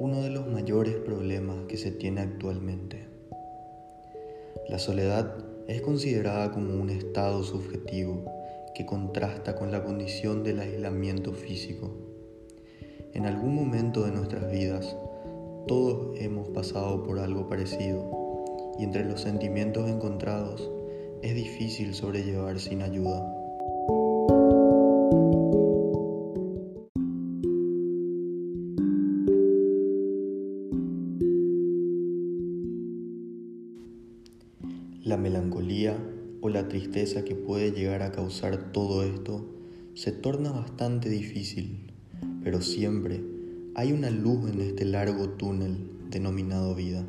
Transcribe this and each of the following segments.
mayores problemas que se tiene actualmente. La soledad es considerada como un estado subjetivo que contrasta con la condición del aislamiento físico. En algún momento de nuestras vidas, todos hemos pasado por algo parecido y entre los sentimientos encontrados es difícil sobrellevar sin ayuda. La melancolía o la tristeza que puede llegar a causar todo esto se torna bastante difícil, pero siempre hay una luz en este largo túnel denominado vida.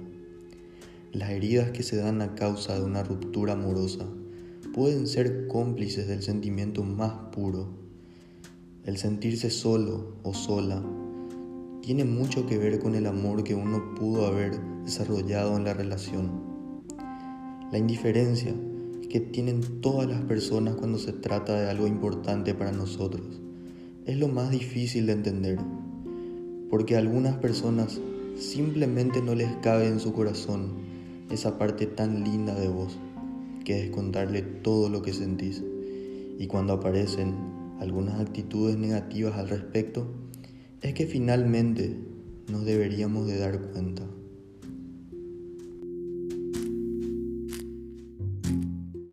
Las heridas que se dan a causa de una ruptura amorosa pueden ser cómplices del sentimiento más puro. El sentirse solo o sola tiene mucho que ver con el amor que uno pudo haber desarrollado en la relación la indiferencia que tienen todas las personas cuando se trata de algo importante para nosotros es lo más difícil de entender, porque a algunas personas simplemente no les cabe en su corazón esa parte tan linda de vos, que es contarle todo lo que sentís. Y cuando aparecen algunas actitudes negativas al respecto, es que finalmente nos deberíamos de dar cuenta.